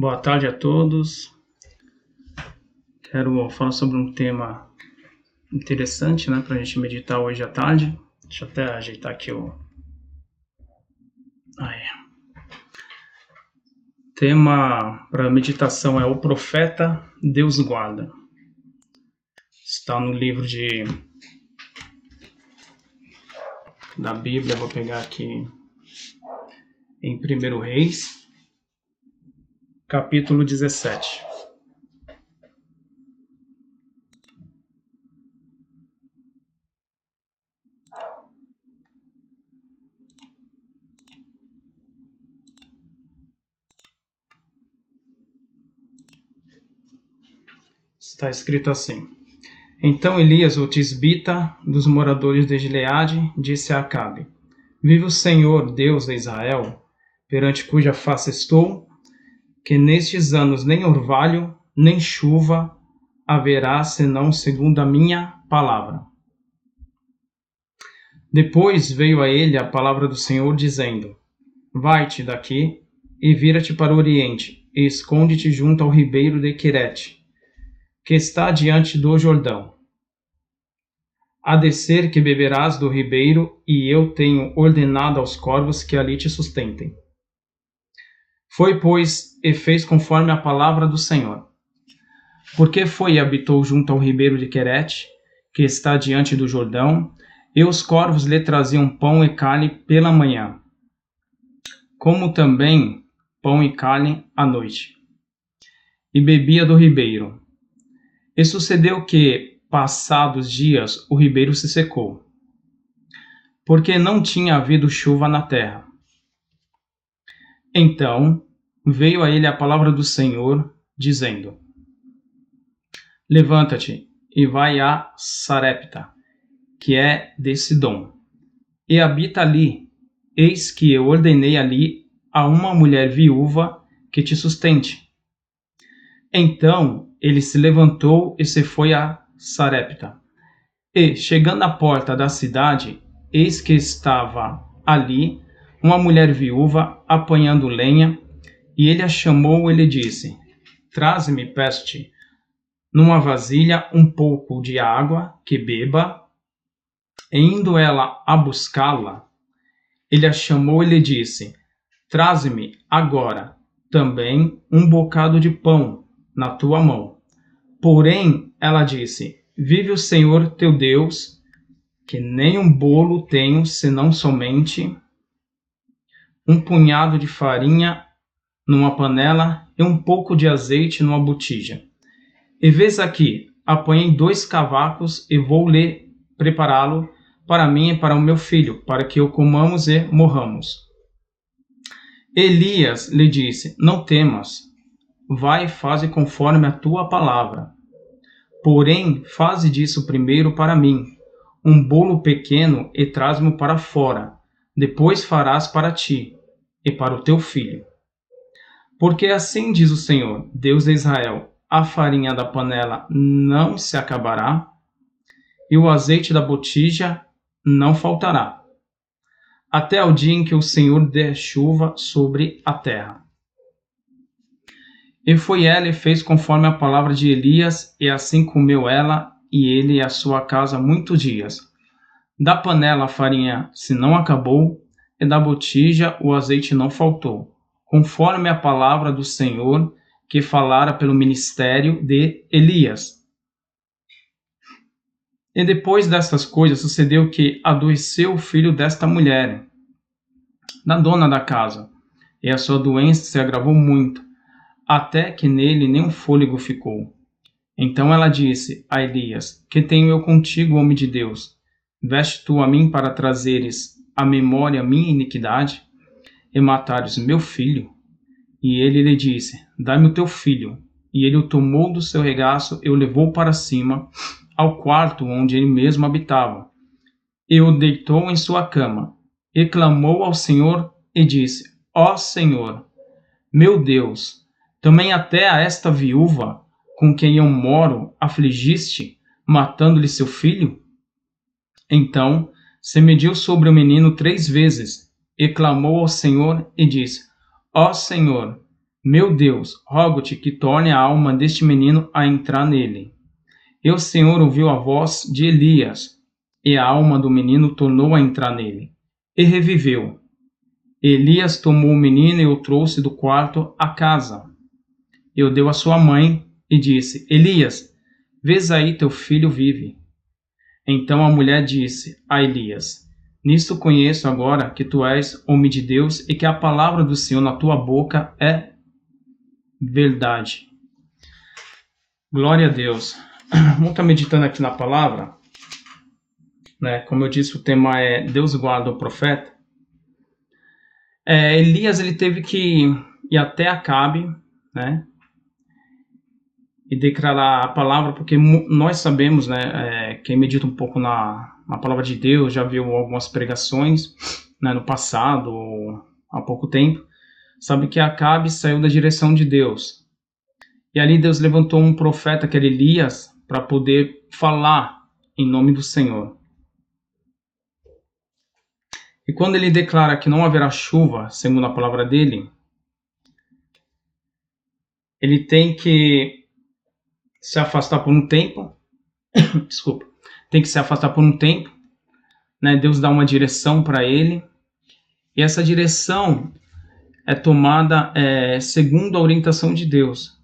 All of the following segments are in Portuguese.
Boa tarde a todos. Quero falar sobre um tema interessante, né, para a gente meditar hoje à tarde. Deixa eu até ajeitar aqui o. Aí. Tema para meditação é o profeta Deus guarda. Está no livro de da Bíblia, vou pegar aqui em 1 Reis, capítulo 17. Está escrito assim: Então Elias, o tisbita dos moradores de Gileade, disse a Acabe: Vive o Senhor, Deus de Israel, perante cuja face estou, que nestes anos nem orvalho, nem chuva haverá, senão segundo a minha palavra. Depois veio a ele a palavra do Senhor, dizendo: Vai-te daqui e vira-te para o oriente, e esconde-te junto ao ribeiro de Querete, que está diante do Jordão. A descer que beberás do ribeiro, e eu tenho ordenado aos corvos que ali te sustentem. Foi, pois, e fez conforme a palavra do Senhor. Porque foi e habitou junto ao ribeiro de Querete, que está diante do Jordão, e os corvos lhe traziam pão e carne pela manhã, como também pão e carne à noite. E bebia do ribeiro. E sucedeu que, passados dias, o ribeiro se secou, porque não tinha havido chuva na terra. Então veio a ele a palavra do Senhor, dizendo: Levanta-te e vai a Sarepta, que é de Sidom, e habita ali. Eis que eu ordenei ali a uma mulher viúva que te sustente. Então ele se levantou e se foi a Sarepta. E, chegando à porta da cidade, eis que estava ali uma mulher viúva apanhando lenha, e ele a chamou e lhe disse: Traze-me, peste, numa vasilha um pouco de água que beba. E indo ela a buscá-la, ele a chamou e lhe disse: Traze-me agora também um bocado de pão na tua mão. Porém, ela disse: Vive o Senhor teu Deus, que nem um bolo tenho, senão somente um punhado de farinha numa panela e um pouco de azeite numa botija. E vês aqui, apanhei dois cavacos e vou lhe prepará-lo para mim e para o meu filho, para que o comamos e morramos. Elias lhe disse: Não temas, vai e faze conforme a tua palavra. Porém, faze disso primeiro para mim, um bolo pequeno e traz-me para fora, depois farás para ti e para o teu filho. Porque assim diz o Senhor, Deus de Israel: a farinha da panela não se acabará, e o azeite da botija não faltará, até o dia em que o Senhor der chuva sobre a terra. E foi ela e fez conforme a palavra de Elias, e assim comeu ela e ele e a sua casa muitos dias. Da panela a farinha se não acabou, e da botija o azeite não faltou, conforme a palavra do Senhor que falara pelo ministério de Elias. E depois dessas coisas sucedeu que adoeceu o filho desta mulher, da dona da casa, e a sua doença se agravou muito, até que nele nenhum fôlego ficou. Então ela disse a Elias: Que tenho eu contigo, homem de Deus? Veste tu a mim para trazeres à memória minha iniquidade e matares meu filho? E ele lhe disse: Dai-me o teu filho. E ele o tomou do seu regaço e o levou para cima, ao quarto onde ele mesmo habitava. E o deitou em sua cama, e clamou ao Senhor e disse: Ó Senhor, meu Deus, também até a esta viúva com quem eu moro afligiste, matando-lhe seu filho? Então se mediu sobre o menino três vezes, e clamou ao Senhor e disse: Ó Senhor, Meu Deus, rogo-te que torne a alma deste menino a entrar nele. E o Senhor ouviu a voz de Elias, e a alma do menino tornou a entrar nele, e reviveu. Elias tomou o menino e o trouxe do quarto à casa. E o deu à sua mãe, e disse: Elias, vês aí teu filho vive. Então a mulher disse a Elias: Nisto conheço agora que tu és homem de Deus e que a palavra do Senhor na tua boca é verdade. Glória a Deus. Vamos estar meditando aqui na palavra. Né? Como eu disse, o tema é Deus guarda o profeta. É, Elias ele teve que ir até Acabe, né? E declarar a palavra, porque nós sabemos, né? É, quem medita um pouco na, na palavra de Deus já viu algumas pregações né, no passado, há pouco tempo, sabe que Acabe saiu da direção de Deus. E ali Deus levantou um profeta que era Elias para poder falar em nome do Senhor. E quando ele declara que não haverá chuva, segundo a palavra dele, ele tem que se afastar por um tempo. Desculpa. Tem que se afastar por um tempo. Né? Deus dá uma direção para ele. E essa direção é tomada é, segundo a orientação de Deus.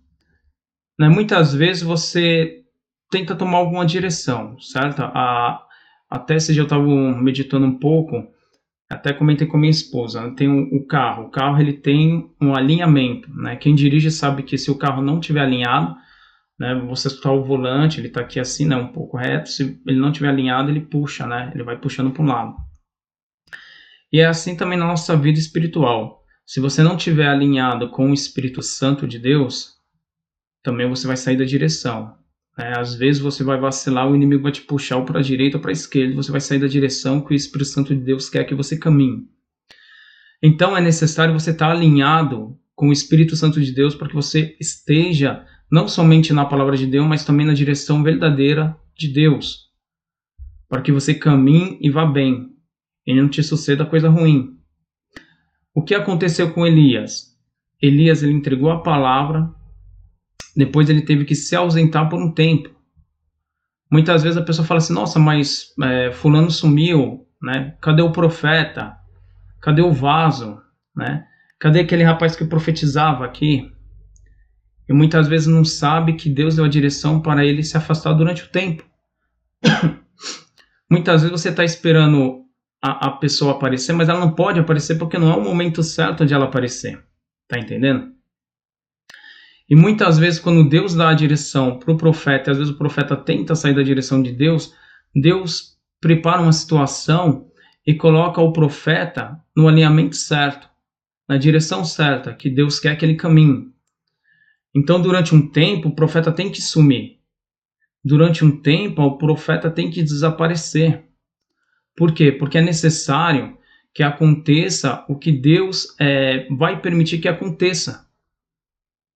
Né? Muitas vezes você tenta tomar alguma direção, certo? A, até dia eu estava meditando um pouco, até comentei com minha esposa, tem o, o, carro, o carro ele tem um alinhamento, né? Quem dirige sabe que se o carro não tiver alinhado, né, você está o volante, ele está aqui assim, né, um pouco reto, se ele não tiver alinhado, ele puxa, né? Ele vai puxando para um lado. E é assim também na nossa vida espiritual. Se você não tiver alinhado com o Espírito Santo de Deus, também você vai sair da direção. Né? Às vezes você vai vacilar, o inimigo vai te puxar para a direita ou para a esquerda, você vai sair da direção que o Espírito Santo de Deus quer que você caminhe. Então é necessário você estar alinhado com o Espírito Santo de Deus para que você esteja não somente na palavra de Deus, mas também na direção verdadeira de Deus. Para que você caminhe e vá bem, e não te suceda coisa ruim. O que aconteceu com Elias? Elias ele entregou a palavra, depois ele teve que se ausentar por um tempo. Muitas vezes a pessoa fala assim: Nossa, mas é, Fulano sumiu, né? Cadê o profeta? Cadê o vaso? Né? Cadê aquele rapaz que profetizava aqui? E muitas vezes não sabe que Deus deu a direção para ele se afastar durante o tempo. muitas vezes você está esperando a, a pessoa aparecer, mas ela não pode aparecer porque não é o momento certo de ela aparecer. Tá entendendo? E muitas vezes, quando Deus dá a direção para o profeta, e às vezes o profeta tenta sair da direção de Deus, Deus prepara uma situação e coloca o profeta no alinhamento certo, na direção certa, que Deus quer que ele caminhe. Então, durante um tempo, o profeta tem que sumir. Durante um tempo, o profeta tem que desaparecer. Por quê? Porque é necessário que aconteça o que Deus é, vai permitir que aconteça,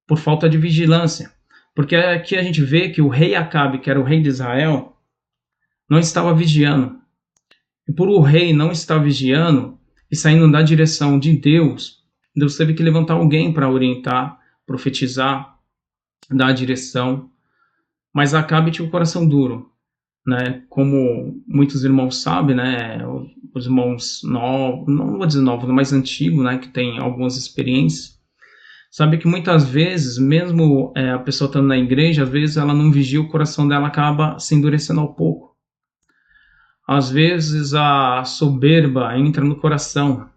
por falta de vigilância. Porque aqui a gente vê que o rei Acabe, que era o rei de Israel, não estava vigiando. E por o rei não estar vigiando e saindo da direção de Deus, Deus teve que levantar alguém para orientar, profetizar, dar a direção. Mas Acabe tinha o coração duro né? Como muitos irmãos sabem, né? Os irmãos novos, não vou dizer novos, mais antigos, né? Que tem algumas experiências, sabe que muitas vezes, mesmo é, a pessoa estando na igreja, às vezes ela não vigia, o coração dela acaba se endurecendo ao pouco. Às vezes a soberba entra no coração.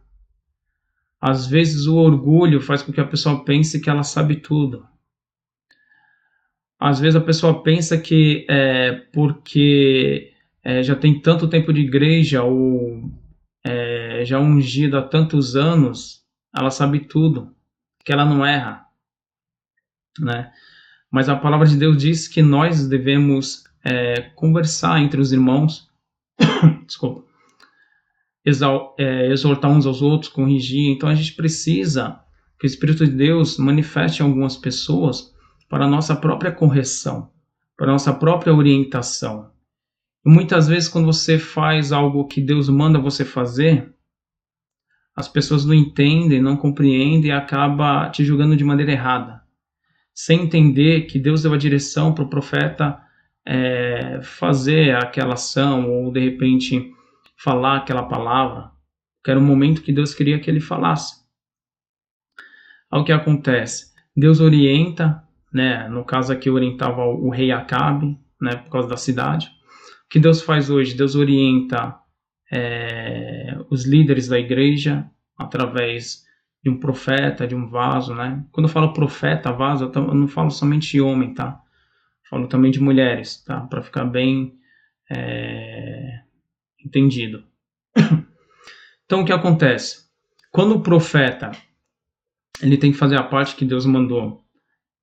Às vezes o orgulho faz com que a pessoa pense que ela sabe tudo. Às vezes a pessoa pensa que é porque é, já tem tanto tempo de igreja ou é, já ungida há tantos anos, ela sabe tudo, que ela não erra, né? Mas a palavra de Deus diz que nós devemos é, conversar entre os irmãos, desculpa, é, exortar uns aos outros, corrigir. Então a gente precisa que o Espírito de Deus manifeste em algumas pessoas para nossa própria correção, para nossa própria orientação. E muitas vezes, quando você faz algo que Deus manda você fazer, as pessoas não entendem, não compreendem e acaba te julgando de maneira errada, sem entender que Deus deu a direção para o profeta é, fazer aquela ação ou de repente falar aquela palavra, que era o momento que Deus queria que ele falasse. Ao que acontece, Deus orienta, né? No caso aqui orientava o rei Acabe, né? Por causa da cidade. O que Deus faz hoje? Deus orienta é, os líderes da igreja através de um profeta, de um vaso, né? Quando eu falo profeta, vaso, eu não falo somente de homem, tá? Falo também de mulheres, tá? Para ficar bem é, entendido. Então, o que acontece? Quando o profeta ele tem que fazer a parte que Deus mandou,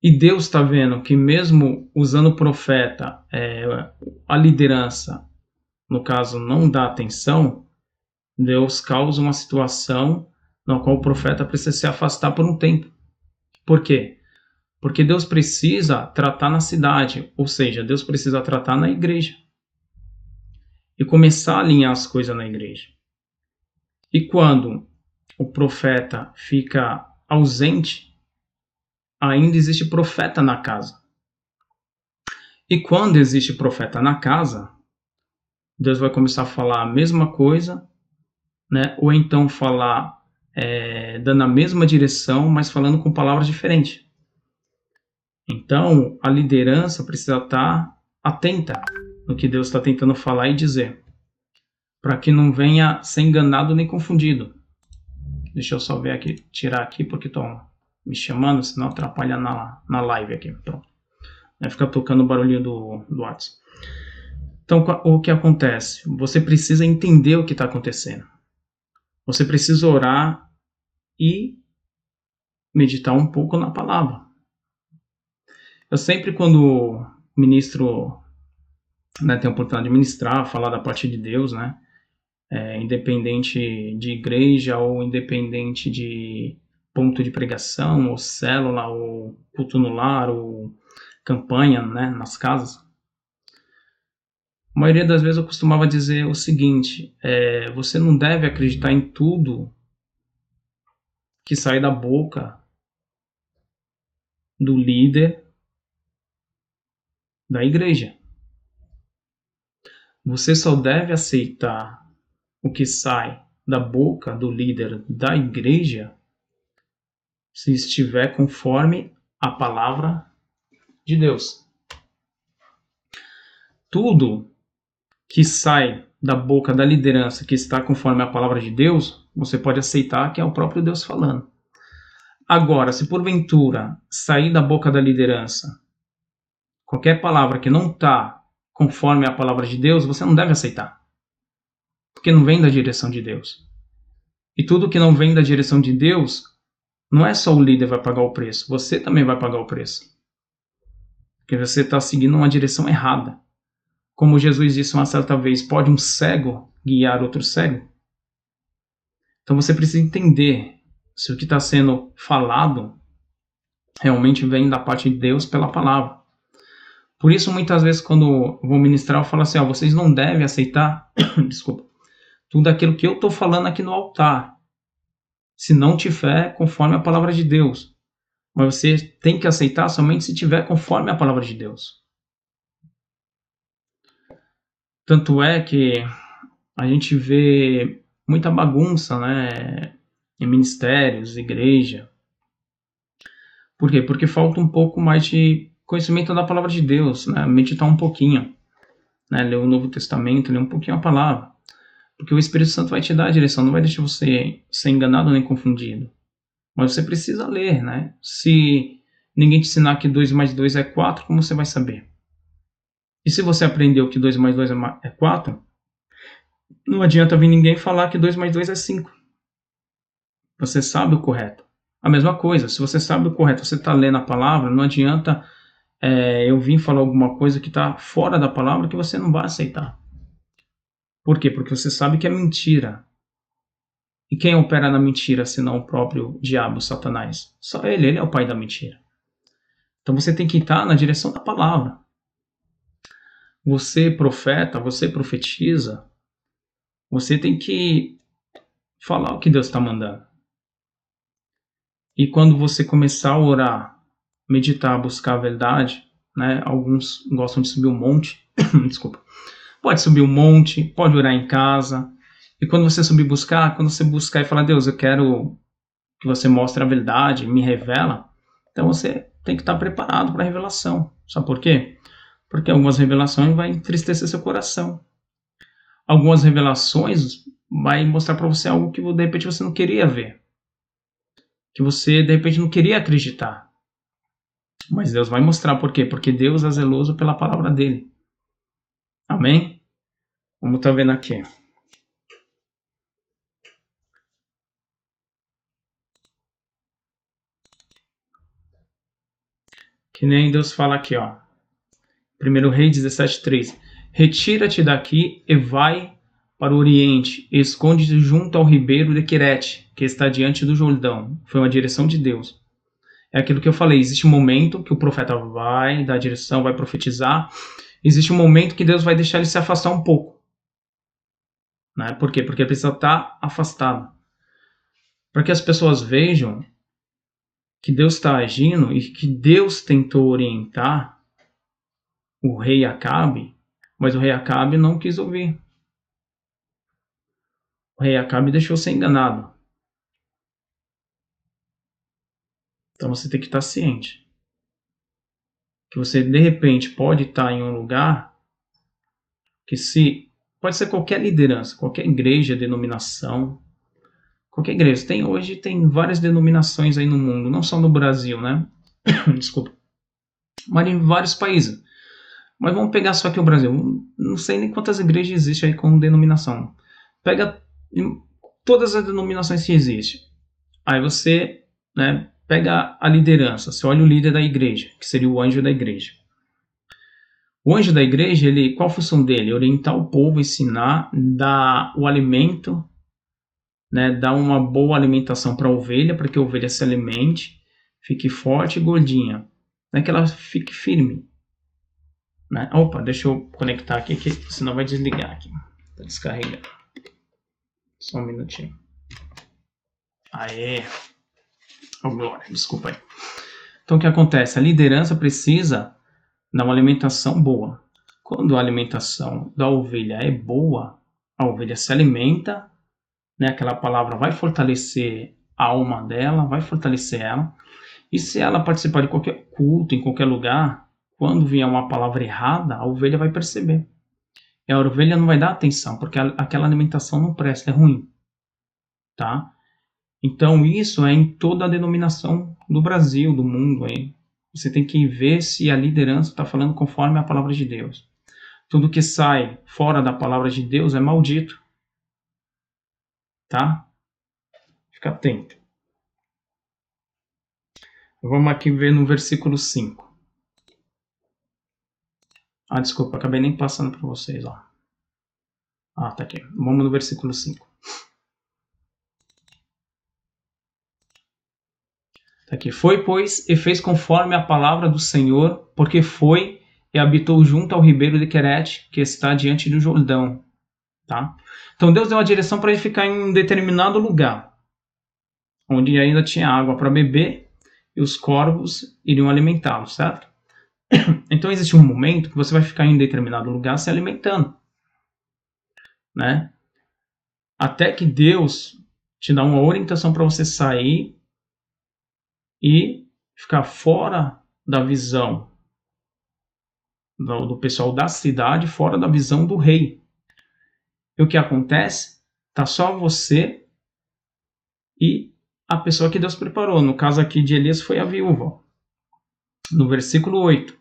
e Deus está vendo que mesmo usando o profeta, é, a liderança, no caso, não dá atenção, Deus causa uma situação na qual o profeta precisa se afastar por um tempo. Por quê? Porque Deus precisa tratar na cidade, ou seja, Deus precisa tratar na igreja. E começar a alinhar as coisas na igreja. E quando o profeta fica ausente, ainda existe profeta na casa. E quando existe profeta na casa, Deus vai começar a falar a mesma coisa, né? ou então falar é, dando a mesma direção, mas falando com palavras diferentes. Então, a liderança precisa estar atenta no que Deus está tentando falar e dizer, para que não venha ser enganado nem confundido. Deixa eu só ver aqui, tirar aqui, porque estão me chamando, senão atrapalha na, na live aqui. Pronto. Vai ficar tocando o barulhinho do, do WhatsApp. Então, o que acontece? Você precisa entender o que está acontecendo. Você precisa orar e meditar um pouco na palavra. Eu sempre, quando ministro, né, tenho a oportunidade de ministrar, falar da parte de Deus, né, é, independente de igreja ou independente de ponto de pregação, ou célula, ou culto no lar, ou campanha né, nas casas. A maioria das vezes eu costumava dizer o seguinte: é, você não deve acreditar em tudo que sai da boca do líder da igreja. Você só deve aceitar o que sai da boca do líder da igreja se estiver conforme a palavra de Deus. Tudo que sai da boca da liderança que está conforme a palavra de Deus, você pode aceitar que é o próprio Deus falando. Agora, se porventura sair da boca da liderança qualquer palavra que não está conforme a palavra de Deus, você não deve aceitar. Porque não vem da direção de Deus. E tudo que não vem da direção de Deus, não é só o líder vai pagar o preço, você também vai pagar o preço. Porque você está seguindo uma direção errada. Como Jesus disse uma certa vez, pode um cego guiar outro cego? Então você precisa entender se o que está sendo falado realmente vem da parte de Deus pela palavra. Por isso, muitas vezes, quando vou ministrar, eu falo assim: ó, vocês não devem aceitar, desculpa, tudo aquilo que eu estou falando aqui no altar, se não tiver conforme a palavra de Deus. Mas você tem que aceitar somente se tiver conforme a palavra de Deus. Tanto é que a gente vê muita bagunça, né, em ministérios, igreja. Por quê? Porque falta um pouco mais de conhecimento da palavra de Deus, né, meditar um pouquinho, né, ler o Novo Testamento, ler um pouquinho a palavra. Porque o Espírito Santo vai te dar a direção, não vai deixar você ser enganado nem confundido. Mas você precisa ler, né? Se ninguém te ensinar que 2 mais 2 é 4, como você vai saber? E se você aprendeu que 2 mais 2 é 4, é não adianta vir ninguém falar que 2 mais 2 é 5. Você sabe o correto. A mesma coisa, se você sabe o correto, você está lendo a palavra, não adianta é, eu vir falar alguma coisa que está fora da palavra que você não vai aceitar. Por quê? Porque você sabe que é mentira. E quem opera na mentira senão o próprio diabo, Satanás? Só ele, ele é o pai da mentira. Então você tem que estar na direção da palavra. Você profeta, você profetiza, você tem que falar o que Deus está mandando. E quando você começar a orar, meditar, buscar a verdade, né? Alguns gostam de subir um monte, desculpa. Pode subir um monte, pode orar em casa. E quando você subir buscar, quando você buscar e falar, Deus, eu quero que você mostre a verdade, me revela, então você tem que estar preparado para a revelação. Sabe por quê? Porque algumas revelações vão entristecer seu coração. Algumas revelações vai mostrar para você algo que de repente você não queria ver. Que você de repente não queria acreditar. Mas Deus vai mostrar por quê? Porque Deus é zeloso pela palavra dele. Amém? Vamos estar tá vendo aqui. Que nem Deus fala aqui, ó. 1 Rei 17,3. Retira-te daqui e vai para o oriente, esconde-te junto ao ribeiro de Querete, que está diante do Jordão. Foi uma direção de Deus. É aquilo que eu falei, existe um momento que o profeta vai dar a direção, vai profetizar. Existe um momento que Deus vai deixar ele se afastar um pouco. Né? Por quê? Porque ele precisa estar afastado. Para que as pessoas vejam que Deus está agindo e que Deus tentou orientar o rei Acabe, mas o rei Acabe não quis ouvir. O rei Acabe deixou ser enganado. Então você tem que estar ciente que você de repente pode estar em um lugar que se pode ser qualquer liderança, qualquer igreja, denominação, qualquer igreja. Tem hoje tem várias denominações aí no mundo, não só no Brasil, né? Desculpa. Mas em vários países. Mas vamos pegar só aqui o Brasil. Não sei nem quantas igrejas existem aí com denominação. Pega todas as denominações que existem. Aí você, né, pega a liderança. Você olha o líder da igreja, que seria o anjo da igreja. O anjo da igreja, ele, qual a função dele? Orientar o povo, ensinar, dar o alimento né, dar uma boa alimentação para a ovelha, para que a ovelha se alimente, fique forte e gordinha, né, que ela fique firme. Né? Opa, deixa eu conectar aqui, que senão vai desligar aqui. Tá descarregando. Só um minutinho. Aê! Glória, desculpa aí. Então o que acontece? A liderança precisa dar uma alimentação boa. Quando a alimentação da ovelha é boa, a ovelha se alimenta né? Aquela palavra vai fortalecer a alma dela, vai fortalecer ela. E se ela participar de qualquer culto, em qualquer lugar, quando vier uma palavra errada, a ovelha vai perceber. E a ovelha não vai dar atenção, porque aquela alimentação não presta, é ruim. Tá? Então isso é em toda a denominação do Brasil, do mundo aí. Você tem que ver se a liderança está falando conforme a palavra de Deus. Tudo que sai fora da palavra de Deus é maldito tá? Fica atento. Vamos aqui ver no versículo 5. Ah, desculpa, acabei nem passando para vocês, ó. Ah, tá aqui. Vamos no versículo 5. Aqui. Foi, pois, e fez conforme a palavra do Senhor, porque foi e habitou junto ao ribeiro de Querete, que está diante do Jordão. Tá? Então Deus deu a direção para ele ficar em um determinado lugar, onde ainda tinha água para beber e os corvos iriam alimentá-lo, certo? Então existe um momento que você vai ficar em um determinado lugar se alimentando, né? Até que Deus te dá uma orientação para você sair e ficar fora da visão do, pessoal da cidade, fora da visão do rei. E o que acontece? Tá só você e a pessoa que Deus preparou. No caso aqui de Elias foi a viúva. No versículo 8.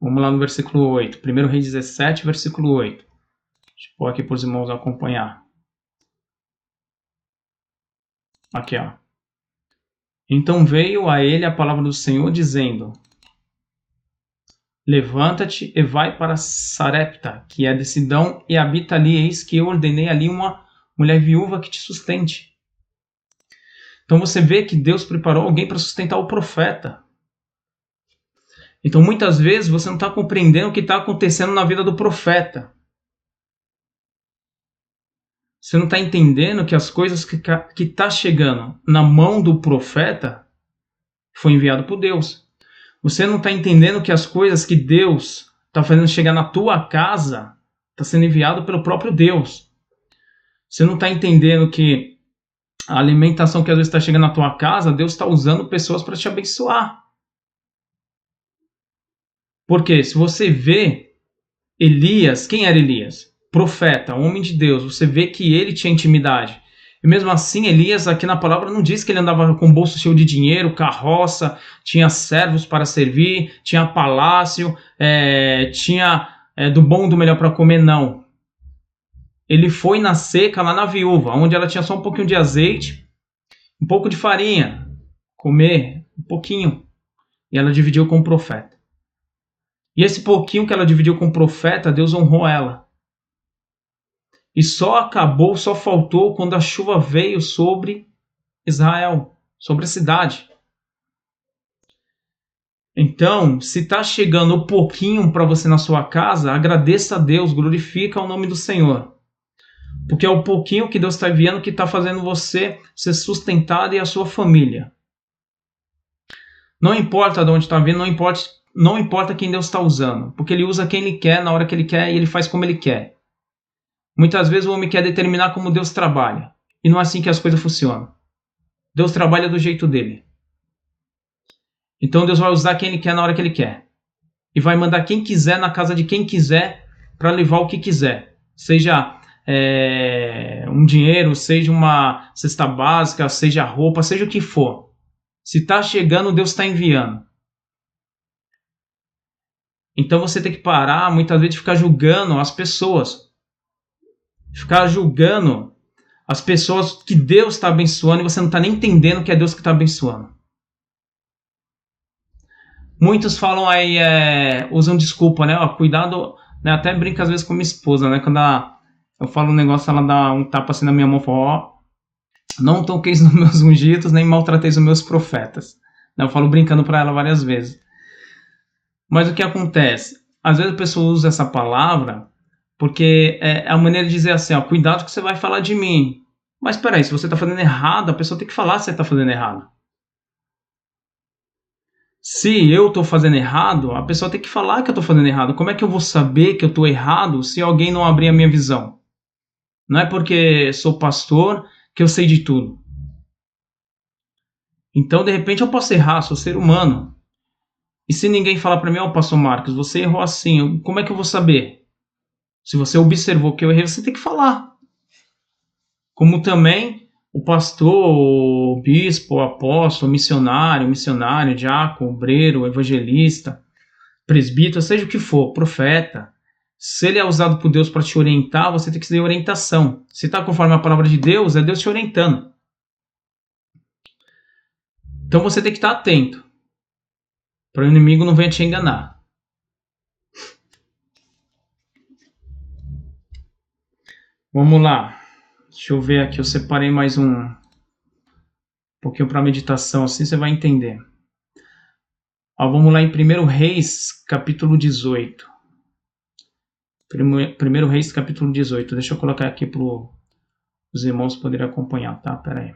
Vamos lá no versículo 8. 1 Rei 17, versículo 8. Deixa eu pôr aqui para os irmãos acompanhar. Aqui, ó. Então veio a ele a palavra do Senhor, dizendo: Levanta-te e vai para Sarepta, que é de Sidão, e habita ali, eis que eu ordenei ali uma mulher viúva que te sustente. Então você vê que Deus preparou alguém para sustentar o profeta. Então muitas vezes você não está compreendendo o que está acontecendo na vida do profeta. Você não está entendendo que as coisas que está chegando na mão do profeta foi enviado por Deus. Você não está entendendo que as coisas que Deus está fazendo chegar na tua casa está sendo enviado pelo próprio Deus. Você não está entendendo que a alimentação que às vezes está chegando na tua casa, Deus está usando pessoas para te abençoar. Porque se você vê Elias, quem era Elias? Profeta, homem de Deus, você vê que ele tinha intimidade. E mesmo assim, Elias, aqui na palavra, não diz que ele andava com bolso cheio de dinheiro, carroça, tinha servos para servir, tinha palácio, é, tinha é, do bom do melhor para comer, não. Ele foi na seca, lá na viúva, onde ela tinha só um pouquinho de azeite, um pouco de farinha, comer um pouquinho. E ela dividiu com o profeta. E esse pouquinho que ela dividiu com o profeta, Deus honrou ela. E só acabou, só faltou quando a chuva veio sobre Israel, sobre a cidade. Então, se está chegando um pouquinho para você na sua casa, agradeça a Deus, glorifica o nome do Senhor. Porque é o pouquinho que Deus está enviando que está fazendo você ser sustentado e a sua família. Não importa de onde está vindo, não importa, não importa quem Deus está usando, porque Ele usa quem Ele quer, na hora que Ele quer e Ele faz como Ele quer. Muitas vezes o homem quer determinar como Deus trabalha, e não é assim que as coisas funcionam. Deus trabalha do jeito dele. Então Deus vai usar quem Ele quer na hora que Ele quer. E vai mandar quem quiser na casa de quem quiser para levar o que quiser. Seja é, um dinheiro, seja uma cesta básica, seja roupa, seja o que for. Se está chegando, Deus está enviando. Então você tem que parar, muitas vezes, de ficar julgando as pessoas. Ficar julgando as pessoas que Deus está abençoando e você não está nem entendendo que é Deus que está abençoando. Muitos falam aí, é, usam desculpa, né? Ó, cuidado, né? até brinca às vezes com minha esposa, né? Quando ela, eu falo um negócio, ela dá um tapa assim na minha mão e fala, ó, não toqueis nos meus ungidos, nem maltrateis os meus profetas. Eu falo brincando para ela várias vezes. Mas o que acontece? Às vezes a pessoa usa essa palavra porque é a maneira de dizer assim, ó, cuidado que você vai falar de mim. Mas peraí, se você está fazendo errado, a pessoa tem que falar se você está fazendo errado. Se eu estou fazendo errado, a pessoa tem que falar que eu estou fazendo errado. Como é que eu vou saber que eu estou errado se alguém não abrir a minha visão? Não é porque sou pastor que eu sei de tudo. Então, de repente, eu posso errar, sou ser humano. E se ninguém falar para mim, ó, oh, pastor Marcos, você errou assim, como é que eu vou saber? Se você observou que eu errei, você tem que falar. Como também o pastor, o bispo, o apóstolo, o missionário, o missionário, diácono, obreiro, evangelista, presbítero, seja o que for, profeta. Se ele é usado por Deus para te orientar, você tem que ter orientação. Se está conforme a palavra de Deus, é Deus te orientando. Então você tem que estar atento para o inimigo não venha te enganar. Vamos lá. Deixa eu ver aqui, eu separei mais um, um pouquinho para meditação, assim você vai entender. Ó, vamos lá em 1 Reis, capítulo 18. 1 Reis, capítulo 18. Deixa eu colocar aqui para os irmãos poderem acompanhar, tá? Pera aí.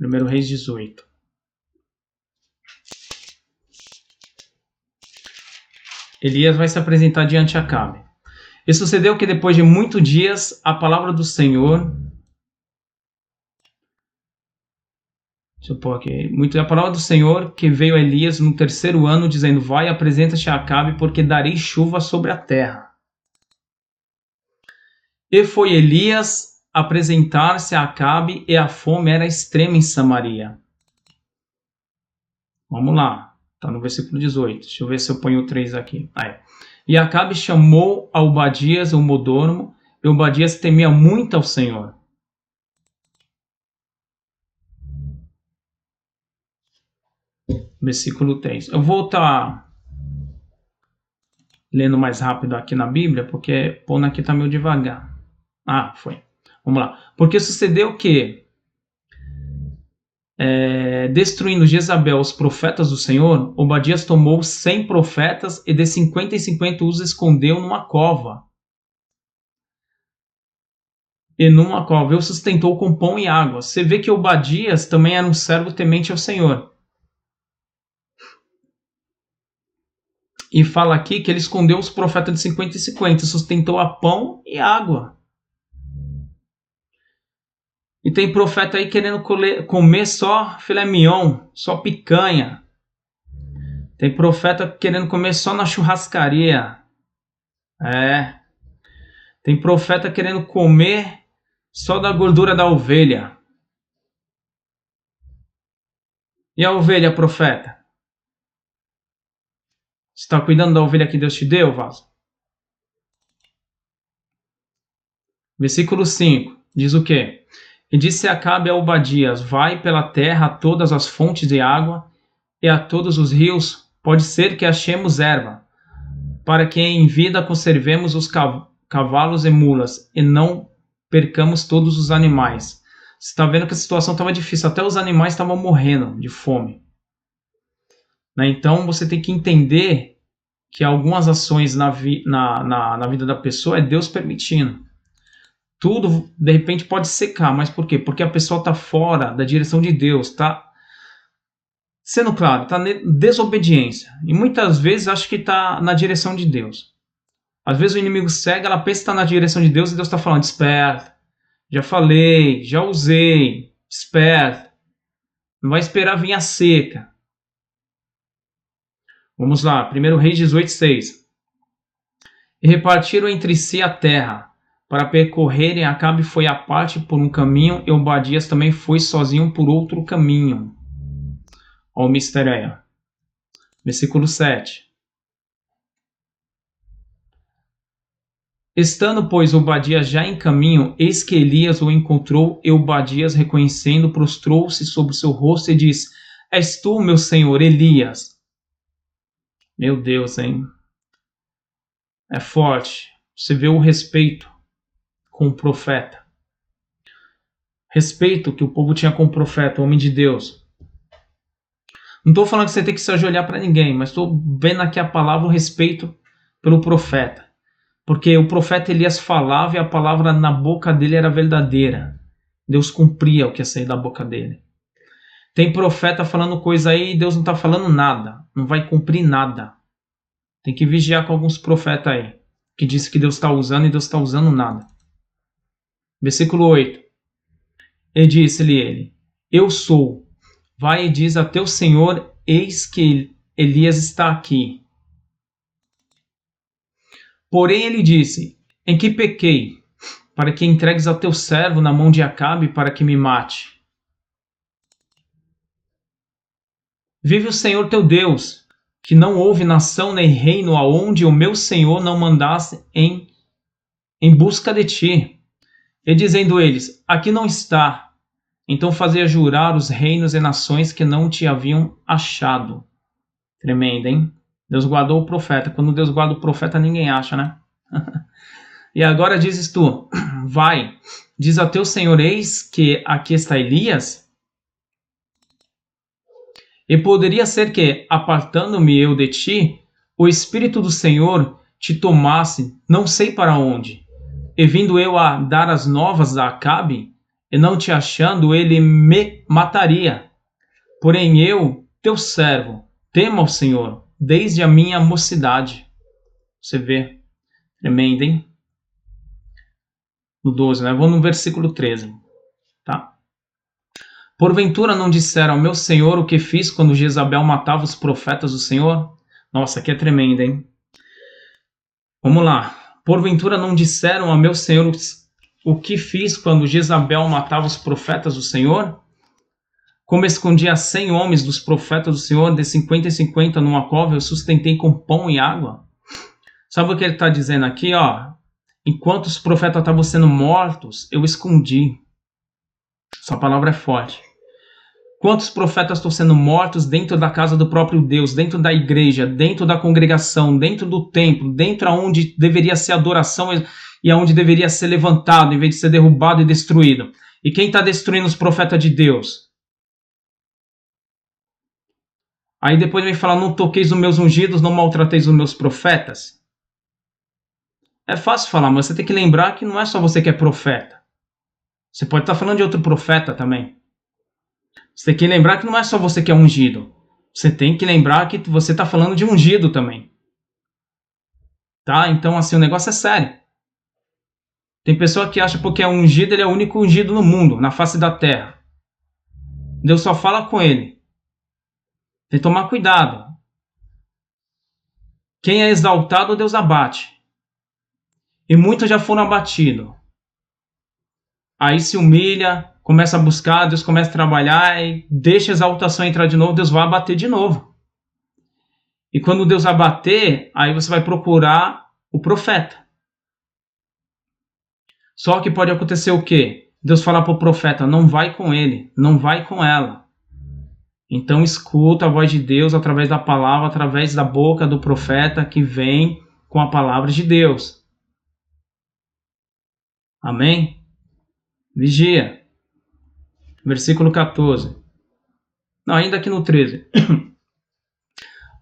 1 Reis 18. Elias vai se apresentar diante de Acabe. E sucedeu que depois de muitos dias a palavra do Senhor Deixa eu pôr aqui. Muito, a palavra do Senhor que veio a Elias no terceiro ano, dizendo: Vai, apresenta-te a Acabe, porque darei chuva sobre a terra. E foi Elias apresentar-se a Acabe, e a fome era extrema em Samaria. Vamos lá. Está no versículo 18. Deixa eu ver se eu ponho o 3 aqui. É. E Acabe chamou a Obadias, o Modormo, e Obadias temia muito ao Senhor. Versículo 3. Eu vou estar tá lendo mais rápido aqui na Bíblia, porque pondo aqui está meio devagar. Ah, foi. Vamos lá. Porque sucedeu que é, destruindo Jezabel os profetas do Senhor, Obadias tomou 100 profetas e de 50 em 50 os escondeu numa cova. e numa cova eu sustentou com pão e água. Você vê que Obadias também era um servo temente ao Senhor. E fala aqui que ele escondeu os profetas de 50 e 50, sustentou a pão e água. E tem profeta aí querendo comer só filé mignon, só picanha. Tem profeta querendo comer só na churrascaria. É. Tem profeta querendo comer só da gordura da ovelha. E a ovelha, profeta? Você está cuidando da ovelha que Deus te deu, vaso? Versículo 5 diz o quê? E disse Acabe a Obadias: Vai pela terra a todas as fontes de água e a todos os rios, pode ser que achemos erva, para que em vida conservemos os cavalos e mulas, e não percamos todos os animais. Você está vendo que a situação estava difícil, até os animais estavam morrendo de fome. Né? Então você tem que entender que algumas ações na, vi na, na, na vida da pessoa é Deus permitindo tudo de repente pode secar, mas por quê? Porque a pessoa está fora da direção de Deus, está sendo claro, está desobediência e muitas vezes acho que está na direção de Deus. Às vezes o inimigo cega, ela pensa que está na direção de Deus e Deus está falando, esperto, já falei, já usei, esperto, não vai esperar vir a seca. Vamos lá, 1 Reis 18, 6. E repartiram entre si a terra, para percorrerem, Acabe foi à parte por um caminho e Obadias também foi sozinho por outro caminho. Olha o mistério aí. Versículo 7. Estando, pois, Obadias já em caminho, eis que Elias o encontrou, e Obadias, reconhecendo, prostrou-se sobre seu rosto e disse: És tu, meu senhor Elias? Meu Deus, hein? É forte. Você vê o respeito com o profeta. Respeito que o povo tinha com o profeta, o homem de Deus. Não estou falando que você tem que se ajoelhar para ninguém, mas estou vendo aqui a palavra o respeito pelo profeta. Porque o profeta Elias falava e a palavra na boca dele era verdadeira. Deus cumpria o que ia sair da boca dele. Tem profeta falando coisa aí e Deus não está falando nada. Não vai cumprir nada. Tem que vigiar com alguns profetas aí. Que diz que Deus está usando e Deus está usando nada. Versículo 8. E disse-lhe ele: Eu sou. Vai e diz a teu senhor: Eis que Elias está aqui. Porém ele disse: Em que pequei, para que entregues ao teu servo na mão de Acabe para que me mate? Vive o Senhor teu Deus, que não houve nação nem reino aonde o meu Senhor não mandasse em, em busca de ti. E dizendo eles: Aqui não está. Então fazia jurar os reinos e nações que não te haviam achado. Tremendo, hein? Deus guardou o profeta. Quando Deus guarda o profeta, ninguém acha, né? e agora dizes tu: Vai, diz a teu senhor: Eis que aqui está Elias. E poderia ser que, apartando-me eu de ti, o Espírito do Senhor te tomasse, não sei para onde, e vindo eu a dar as novas a Acabe, e não te achando, ele me mataria. Porém eu, teu servo, temo ao Senhor, desde a minha mocidade. Você vê, tremendo, hein? No 12, né? Vou no versículo 13, tá? Porventura não disseram ao meu Senhor o que fiz quando Jezabel matava os profetas do Senhor? Nossa, aqui é tremendo, hein? Vamos lá. Porventura não disseram a meu senhor o que fiz quando Jezabel matava os profetas do Senhor? Como escondia cem homens dos profetas do Senhor, de cinquenta em cinquenta numa cova, eu sustentei com pão e água? Sabe o que ele está dizendo aqui? Ó? Enquanto os profetas estavam sendo mortos, eu escondi. Essa palavra é forte. Quantos profetas estão sendo mortos dentro da casa do próprio Deus, dentro da igreja, dentro da congregação, dentro do templo, dentro aonde deveria ser adoração e aonde deveria ser levantado, em vez de ser derrubado e destruído? E quem está destruindo os profetas de Deus? Aí depois vem falar: não toqueis os meus ungidos, não maltrateis os meus profetas. É fácil falar, mas você tem que lembrar que não é só você que é profeta. Você pode estar falando de outro profeta também. Você tem que lembrar que não é só você que é ungido. Você tem que lembrar que você está falando de ungido também. Tá? Então, assim, o negócio é sério. Tem pessoa que acha porque é ungido, ele é o único ungido no mundo, na face da terra. Deus só fala com ele. Tem que tomar cuidado. Quem é exaltado, Deus abate. E muitos já foram abatidos. Aí se humilha, começa a buscar, Deus começa a trabalhar e deixa a exaltação entrar de novo, Deus vai abater de novo. E quando Deus abater, aí você vai procurar o profeta. Só que pode acontecer o quê? Deus fala para o profeta: não vai com ele, não vai com ela. Então escuta a voz de Deus através da palavra, através da boca do profeta que vem com a palavra de Deus. Amém? Vigia. Versículo 14. Não, ainda aqui no 13.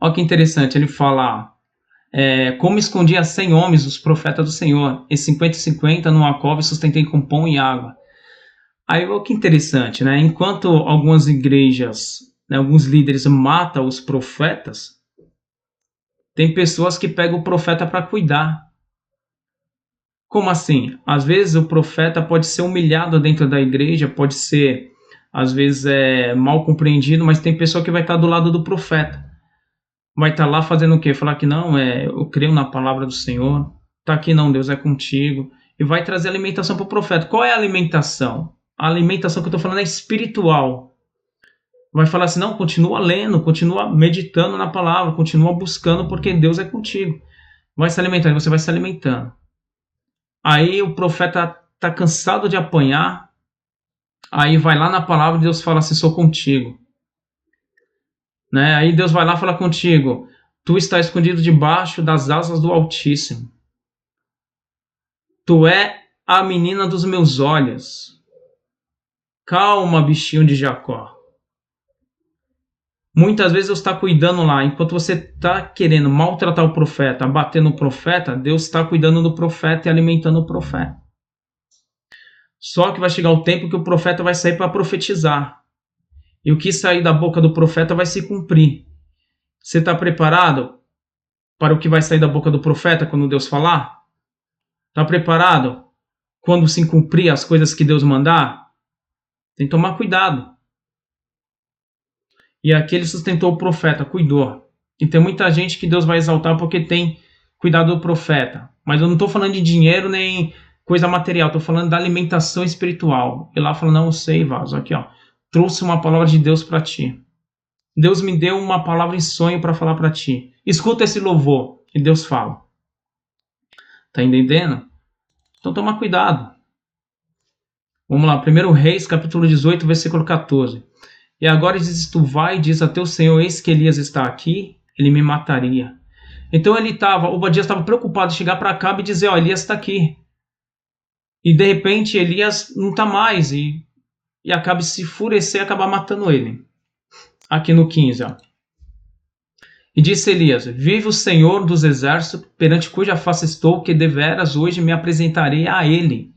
Olha que interessante, ele fala é, como escondia cem homens os profetas do Senhor, e cinquenta e cinquenta numa cova sustentei com pão e água. Aí olha que interessante, né? Enquanto algumas igrejas, né, alguns líderes matam os profetas, tem pessoas que pegam o profeta para cuidar. Como assim? Às vezes o profeta pode ser humilhado dentro da igreja, pode ser, às vezes, é, mal compreendido, mas tem pessoa que vai estar do lado do profeta vai estar lá fazendo o quê? Falar que não, é, eu creio na palavra do Senhor, tá aqui não, Deus é contigo, e vai trazer alimentação para o profeta. Qual é a alimentação? A alimentação que eu estou falando é espiritual. Vai falar assim, não, continua lendo, continua meditando na palavra, continua buscando, porque Deus é contigo. Vai se alimentando, você vai se alimentando. Aí o profeta está cansado de apanhar, aí vai lá na palavra e Deus fala assim, sou contigo. Né? Aí Deus vai lá falar contigo: Tu está escondido debaixo das asas do Altíssimo. Tu é a menina dos meus olhos. Calma, bichinho de Jacó. Muitas vezes Deus está cuidando lá, enquanto você está querendo maltratar o profeta, bater no profeta, Deus está cuidando do profeta e alimentando o profeta. Só que vai chegar o tempo que o profeta vai sair para profetizar. E o que sair da boca do profeta vai se cumprir. Você está preparado para o que vai sair da boca do profeta quando Deus falar? Está preparado quando se cumprir as coisas que Deus mandar? Tem que tomar cuidado. E aqui ele sustentou o profeta, cuidou. E tem muita gente que Deus vai exaltar porque tem cuidado do profeta. Mas eu não estou falando de dinheiro nem coisa material, estou falando da alimentação espiritual. E lá fala, não, eu sei, vaso, aqui ó trouxe uma palavra de Deus para ti. Deus me deu uma palavra em sonho para falar para ti. Escuta esse louvor que Deus fala. Tá entendendo? Então toma cuidado. Vamos lá, 1 Reis, capítulo 18, versículo 14. E agora dizes tu, vai e diz a teu Senhor, eis que Elias está aqui, ele me mataria. Então ele estava, Obadias estava preocupado de chegar para cá e dizer, ó, Elias está aqui. E de repente Elias não está mais, e e acaba se enfurecer e acabar matando ele. Aqui no 15, ó. E disse Elias: Vive o Senhor dos exércitos, perante cuja face estou, que deveras hoje me apresentarei a ele.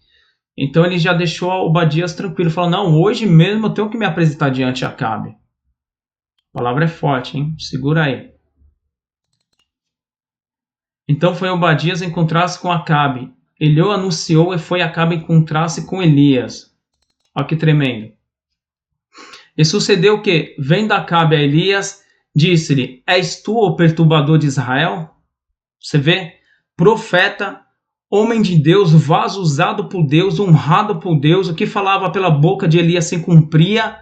Então ele já deixou Obadias tranquilo, falou: Não, hoje mesmo eu tenho que me apresentar diante Acabe. A palavra é forte, hein? Segura aí. Então foi Obadias encontrar-se com Acabe. Ele o anunciou e foi Acabe encontrar-se com Elias. Olha que tremendo. E sucedeu que, vendo Acabe a Elias, disse-lhe: És tu o perturbador de Israel? Você vê? Profeta, homem de Deus, vaso usado por Deus, honrado por Deus, o que falava pela boca de Elias se cumpria.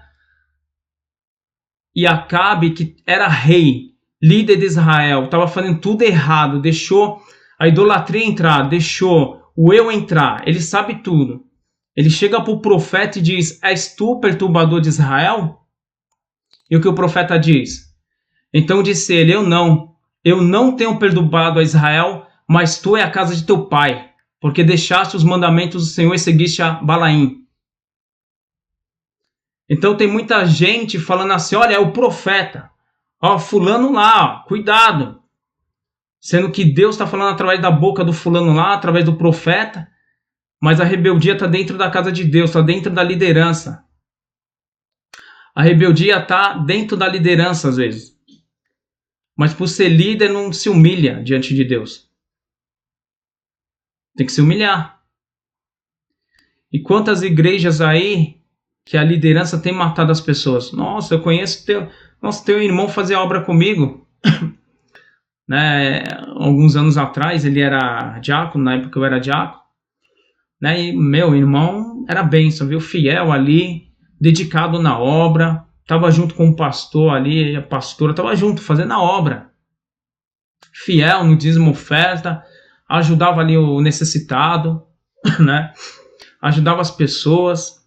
E Acabe, que era rei, líder de Israel, estava fazendo tudo errado, deixou a idolatria entrar, deixou o eu entrar, ele sabe tudo. Ele chega para o profeta e diz: És tu perturbador de Israel? E o que o profeta diz? Então disse ele: Eu não. Eu não tenho perturbado a Israel, mas tu é a casa de teu pai, porque deixaste os mandamentos do Senhor e seguiste a Balaim. Então tem muita gente falando assim: olha, é o profeta. Ó, fulano lá, ó, cuidado. Sendo que Deus está falando através da boca do fulano lá, através do profeta. Mas a rebeldia está dentro da casa de Deus, está dentro da liderança. A rebeldia está dentro da liderança às vezes. Mas por ser líder não se humilha diante de Deus. Tem que se humilhar. E quantas igrejas aí que a liderança tem matado as pessoas? Nossa, eu conheço teu, nossa, teu irmão fazia obra comigo. né, alguns anos atrás ele era diácono, na época eu era diácono. Né, e meu irmão era bênção, viu? Fiel ali, dedicado na obra, estava junto com o pastor ali, a pastora, estava junto fazendo a obra. Fiel no dízimo oferta, ajudava ali o necessitado, né? Ajudava as pessoas.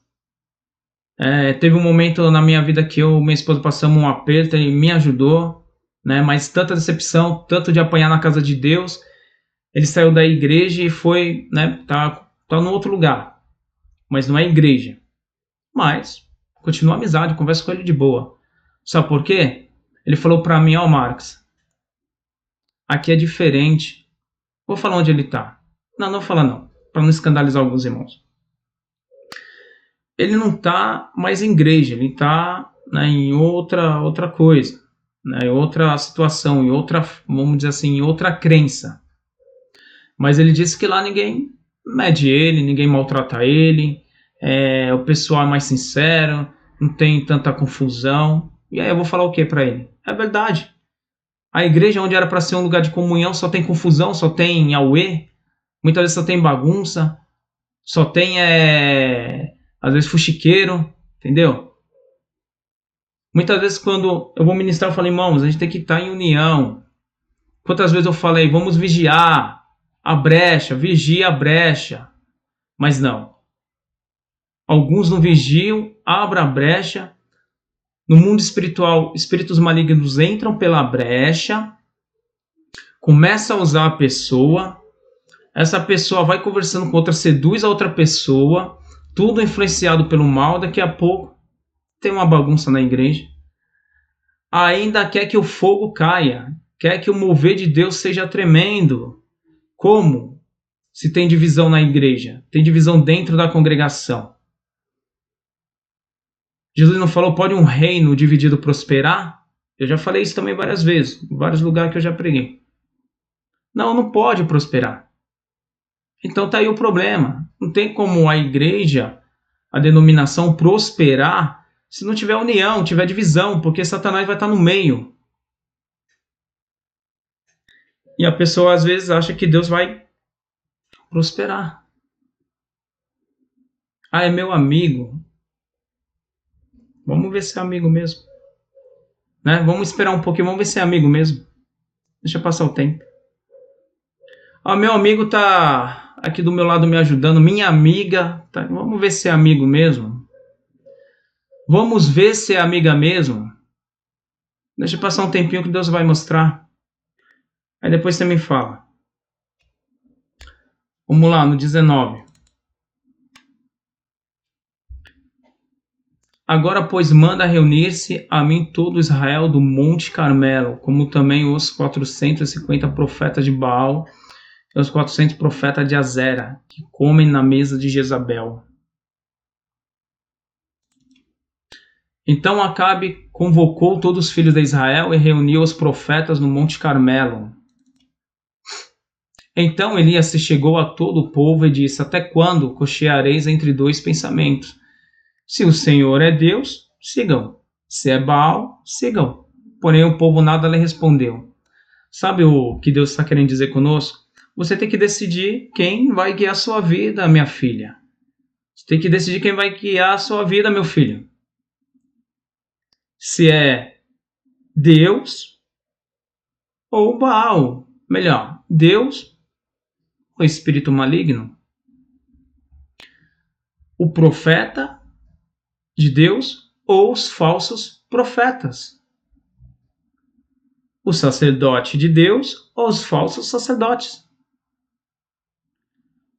É, teve um momento na minha vida que eu minha esposa passamos um aperto e me ajudou, né? Mas tanta decepção, tanto de apanhar na casa de Deus, ele saiu da igreja e foi, né? Tá, tá no outro lugar, mas não é igreja. Mas continua a amizade, conversa com ele de boa. Sabe por quê? Ele falou para mim, ó, oh, Marcos, aqui é diferente. Vou falar onde ele tá. Não, não vou falar não, para não escandalizar alguns irmãos. Ele não tá mais em igreja, ele tá né, em outra outra coisa, né, em outra situação, em outra, vamos dizer assim, em outra crença. Mas ele disse que lá ninguém mede ele, ninguém maltrata ele, é, o pessoal é mais sincero, não tem tanta confusão. E aí eu vou falar o que para ele? É verdade. A igreja, onde era para ser um lugar de comunhão, só tem confusão, só tem auê, muitas vezes só tem bagunça, só tem, é, às vezes, fuxiqueiro, entendeu? Muitas vezes, quando eu vou ministrar, eu falo, irmãos, a gente tem que estar em união. Quantas vezes eu falei, vamos vigiar a brecha, vigia a brecha. Mas não. Alguns não vigiam, abra a brecha. No mundo espiritual, espíritos malignos entram pela brecha, começa a usar a pessoa. Essa pessoa vai conversando com outra, seduz a outra pessoa, tudo influenciado pelo mal. Daqui a pouco tem uma bagunça na igreja. Ainda quer que o fogo caia, quer que o mover de Deus seja tremendo. Como? Se tem divisão na igreja, tem divisão dentro da congregação. Jesus não falou, pode um reino dividido prosperar? Eu já falei isso também várias vezes, em vários lugares que eu já preguei. Não, não pode prosperar. Então tá aí o problema. Não tem como a igreja, a denominação prosperar se não tiver união, tiver divisão, porque Satanás vai estar no meio. E a pessoa às vezes acha que Deus vai prosperar. Ah, é meu amigo. Vamos ver se é amigo mesmo. Né? Vamos esperar um pouquinho, vamos ver se é amigo mesmo. Deixa passar o tempo. Ó, meu amigo tá aqui do meu lado me ajudando. Minha amiga, tá... vamos ver se é amigo mesmo. Vamos ver se é amiga mesmo. Deixa passar um tempinho que Deus vai mostrar. Aí depois você me fala. Vamos lá, no 19. Agora, pois, manda reunir-se a mim todo Israel do Monte Carmelo, como também os 450 profetas de Baal e os 400 profetas de Azera, que comem na mesa de Jezabel. Então Acabe convocou todos os filhos de Israel e reuniu os profetas no Monte Carmelo. Então Elias se chegou a todo o povo e disse: Até quando cocheareis entre dois pensamentos? Se o Senhor é Deus, sigam. Se é Baal, sigam. Porém, o povo nada lhe respondeu. Sabe o que Deus está querendo dizer conosco? Você tem que decidir quem vai guiar a sua vida, minha filha. Você tem que decidir quem vai guiar a sua vida, meu filho. Se é Deus ou Baal. Melhor, Deus ou espírito maligno. O profeta de Deus ou os falsos profetas. O sacerdote de Deus ou os falsos sacerdotes.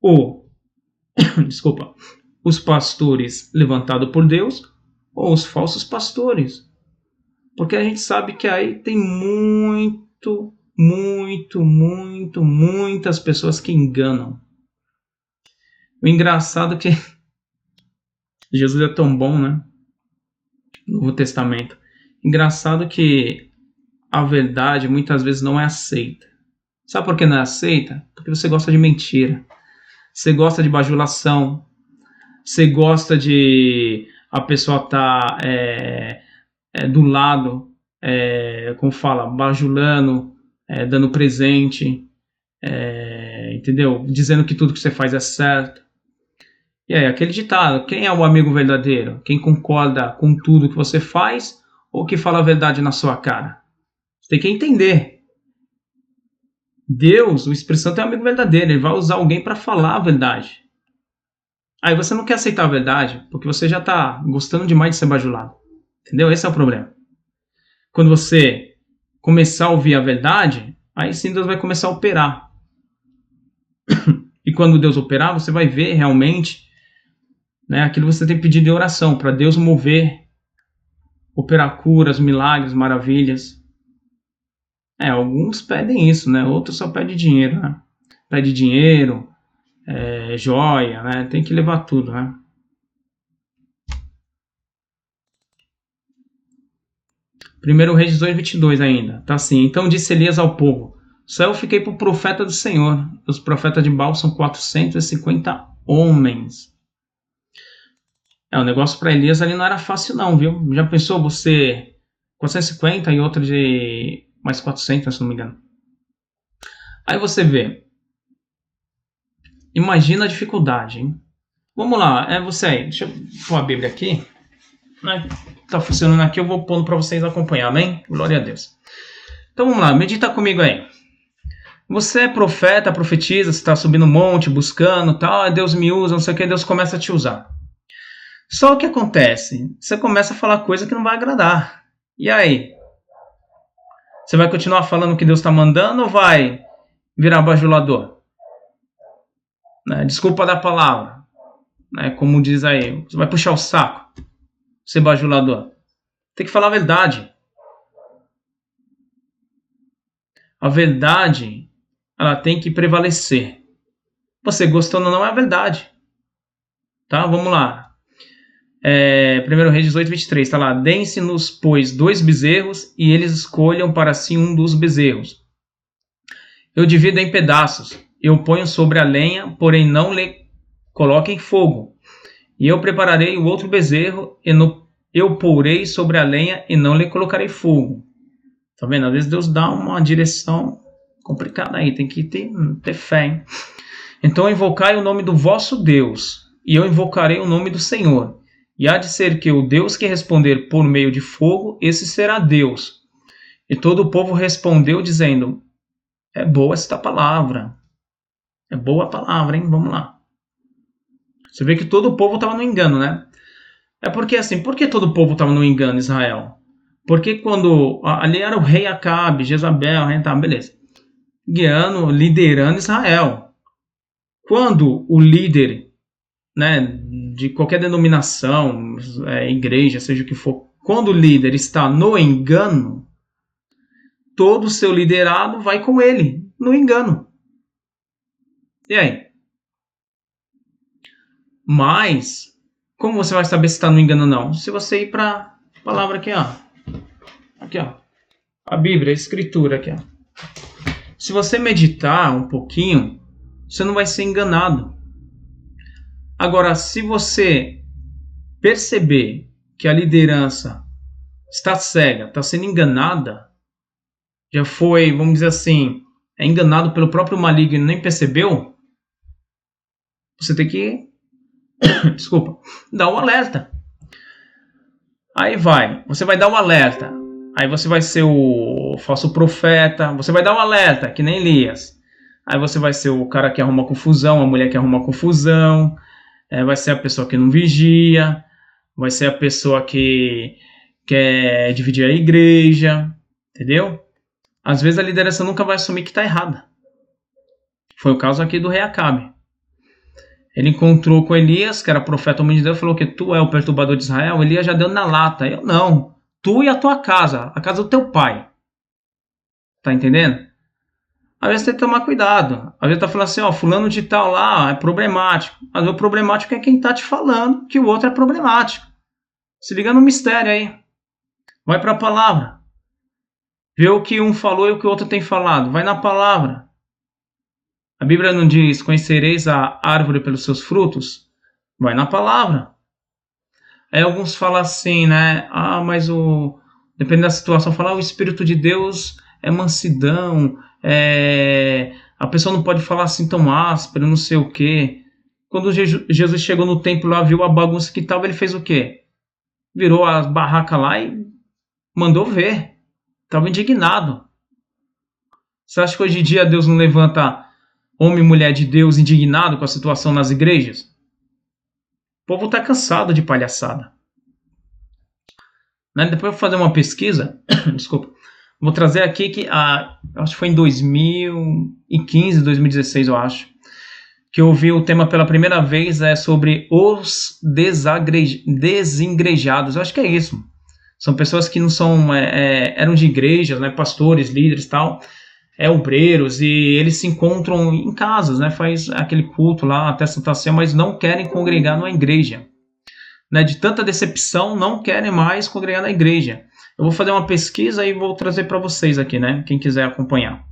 Ou, desculpa, os pastores levantados por Deus ou os falsos pastores. Porque a gente sabe que aí tem muito, muito, muito, muitas pessoas que enganam. O engraçado é que Jesus é tão bom, né? No Testamento. Engraçado que a verdade muitas vezes não é aceita. Sabe por que não é aceita? Porque você gosta de mentira. Você gosta de bajulação. Você gosta de a pessoa tá é, é, do lado, é, como fala, bajulando, é, dando presente, é, entendeu? Dizendo que tudo que você faz é certo. E aí, aquele ditado: quem é o amigo verdadeiro? Quem concorda com tudo que você faz ou que fala a verdade na sua cara? Você tem que entender. Deus, o Espírito Santo é um amigo verdadeiro, ele vai usar alguém para falar a verdade. Aí você não quer aceitar a verdade porque você já está gostando demais de ser bajulado. Entendeu? Esse é o problema. Quando você começar a ouvir a verdade, aí sim Deus vai começar a operar. E quando Deus operar, você vai ver realmente né, aquilo você tem pedido em oração, para Deus mover, operar curas, milagres, maravilhas. É, alguns pedem isso, né? Outros só pedem dinheiro, né? Pede dinheiro, é, joia, né? Tem que levar tudo, né? Primeiro Reis 2, 22 ainda. Tá assim. Então disse Elias ao povo: Só eu fiquei por profeta do Senhor. Os profetas de Baal são 450 homens. É, o negócio para Elias ali não era fácil não, viu? Já pensou você 450 e outro de mais 400, se não me engano. Aí você vê. Imagina a dificuldade, hein? Vamos lá, é você aí. Deixa eu pôr a Bíblia aqui. Né? Tá funcionando aqui, eu vou pondo para vocês acompanhar, amém? Glória a Deus. Então vamos lá, medita comigo aí. Você é profeta, profetiza, você está subindo um monte, buscando, tal, Deus me usa, não sei o que, Deus começa a te usar. Só o que acontece? Você começa a falar coisa que não vai agradar. E aí? Você vai continuar falando o que Deus está mandando ou vai virar bajulador? Né? Desculpa da palavra. Né? Como diz aí, você vai puxar o saco ser bajulador. Tem que falar a verdade. A verdade, ela tem que prevalecer. Você gostando ou não é a verdade. Tá? Vamos lá. É, 1 Reis 18, 23, está lá. Deem-se-nos, pois, dois bezerros, e eles escolham para si um dos bezerros. Eu divido em pedaços, eu ponho sobre a lenha, porém não lhe coloquem fogo. E eu prepararei o outro bezerro, e no, eu porei sobre a lenha, e não lhe colocarei fogo. Tá vendo? Às vezes Deus dá uma direção complicada aí, tem que ter, ter fé. Hein? Então invocai o nome do vosso Deus, e eu invocarei o nome do Senhor. E há de ser que o Deus que responder por meio de fogo, esse será Deus. E todo o povo respondeu, dizendo: É boa esta palavra. É boa a palavra, hein? Vamos lá. Você vê que todo o povo estava no engano, né? É porque assim, por que todo o povo estava no engano, Israel? Porque quando ali era o rei Acabe, Jezabel, tá, beleza. Guiando, liderando Israel. Quando o líder, né, de qualquer denominação, é, igreja, seja o que for, quando o líder está no engano, todo o seu liderado vai com ele, no engano. E aí? Mas, como você vai saber se está no engano ou não? Se você ir para a palavra aqui, ó. Aqui, ó. A Bíblia, a Escritura aqui, ó. Se você meditar um pouquinho, você não vai ser enganado. Agora, se você perceber que a liderança está cega, está sendo enganada, já foi, vamos dizer assim, é enganado pelo próprio maligno e nem percebeu, você tem que, desculpa, dar o um alerta. Aí vai, você vai dar um alerta. Aí você vai ser o falso profeta, você vai dar um alerta, que nem Elias. Aí você vai ser o cara que arruma confusão, a mulher que arruma confusão é, vai ser a pessoa que não vigia, vai ser a pessoa que quer dividir a igreja, entendeu? Às vezes a liderança nunca vai assumir que está errada. Foi o caso aqui do rei Acabe. Ele encontrou com Elias, que era profeta homem de Deus, falou que tu é o perturbador de Israel. Elias já deu na lata. Eu não. Tu e a tua casa, a casa do teu pai. Tá entendendo? Às vezes tem que tomar cuidado. Às vezes tá falando assim, ó, fulano de tal lá é problemático. Mas o problemático é quem tá te falando que o outro é problemático. Se liga no mistério aí. Vai para a palavra. Vê o que um falou e o que o outro tem falado. Vai na palavra. A Bíblia não diz: Conhecereis a árvore pelos seus frutos? Vai na palavra. Aí alguns falam assim, né? Ah, mas o. Dependendo da situação, falar o Espírito de Deus é mansidão, é, a pessoa não pode falar assim tão áspero, não sei o quê. Quando Jesus chegou no templo lá, viu a bagunça que estava, ele fez o quê? Virou as barracas lá e mandou ver. Estava indignado. Você acha que hoje em dia Deus não levanta homem e mulher de Deus indignado com a situação nas igrejas? O povo está cansado de palhaçada. Né? Depois eu vou fazer uma pesquisa. Desculpa. Vou trazer aqui que a, acho que foi em 2015, 2016, eu acho, que eu vi o tema pela primeira vez é sobre os desengrejados. Eu acho que é isso. São pessoas que não são é, é, eram de igrejas, né, pastores, líderes, tal, é obreiros e eles se encontram em casas, né, faz aquele culto lá até Santa Ceia, mas não querem congregar numa igreja. Né, de tanta decepção, não querem mais congregar na igreja. Eu vou fazer uma pesquisa e vou trazer para vocês aqui, né? Quem quiser acompanhar.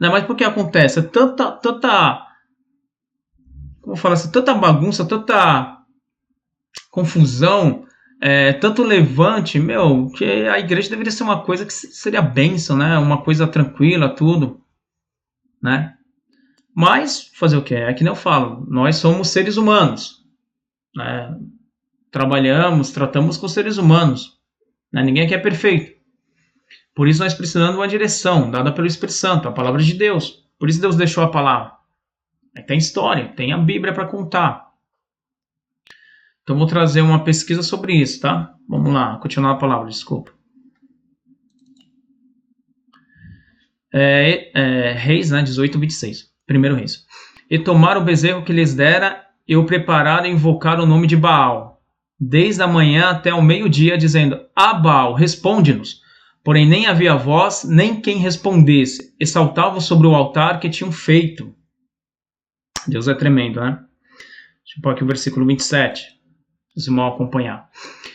Mas por que acontece? Tanta, tanta, como falar assim, tanta bagunça, tanta confusão, é, tanto levante, meu, que a igreja deveria ser uma coisa que seria bênção, né? Uma coisa tranquila, tudo, né? Mas fazer o que? É que nem eu falo, nós somos seres humanos, né? Trabalhamos, tratamos com seres humanos. Né? Ninguém aqui é perfeito. Por isso nós precisamos de uma direção dada pelo Espírito Santo, a palavra de Deus. Por isso Deus deixou a palavra. Tem história, tem a Bíblia para contar. Então vou trazer uma pesquisa sobre isso, tá? Vamos lá, continuar a palavra, desculpa. É, é, Reis, né, 18, 26. Primeiro Reis. E tomaram o bezerro que lhes dera e o prepararam e invocaram o nome de Baal desde a manhã até o meio-dia, dizendo: Abal, responde-nos. Porém, nem havia voz, nem quem respondesse, e saltavam sobre o altar que tinham feito. Deus é tremendo, né? Deixa eu pôr aqui o versículo 27, os irmãos acompanhar.